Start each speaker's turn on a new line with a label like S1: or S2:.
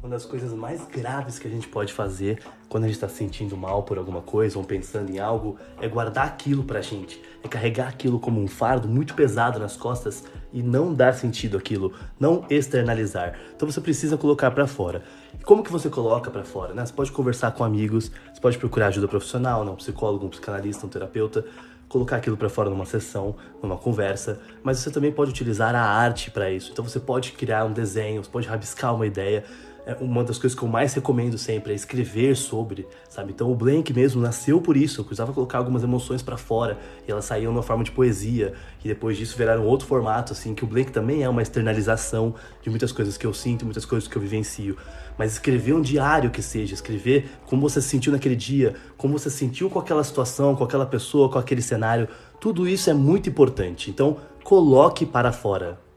S1: Uma das coisas mais graves que a gente pode fazer quando a gente está se sentindo mal por alguma coisa ou pensando em algo é guardar aquilo pra gente. É carregar aquilo como um fardo muito pesado nas costas e não dar sentido aquilo, não externalizar. Então você precisa colocar para fora. E como que você coloca para fora? Né? Você pode conversar com amigos, você pode procurar ajuda profissional, né? um psicólogo, um psicanalista, um terapeuta, colocar aquilo para fora numa sessão, numa conversa, mas você também pode utilizar a arte para isso. Então você pode criar um desenho, você pode rabiscar uma ideia, é uma das coisas que eu mais recomendo sempre é escrever sobre, sabe? Então o Blank mesmo nasceu por isso, eu precisava colocar algumas emoções para fora e elas saíam numa forma de poesia e depois disso viraram outro formato, assim, que o Blank também é uma externalização de muitas coisas que eu sinto, muitas coisas que eu vivencio. Mas escrever um diário que seja, escrever como você se sentiu naquele dia, como você se sentiu com aquela situação, com aquela pessoa, com aquele cenário, tudo isso é muito importante. Então coloque para fora.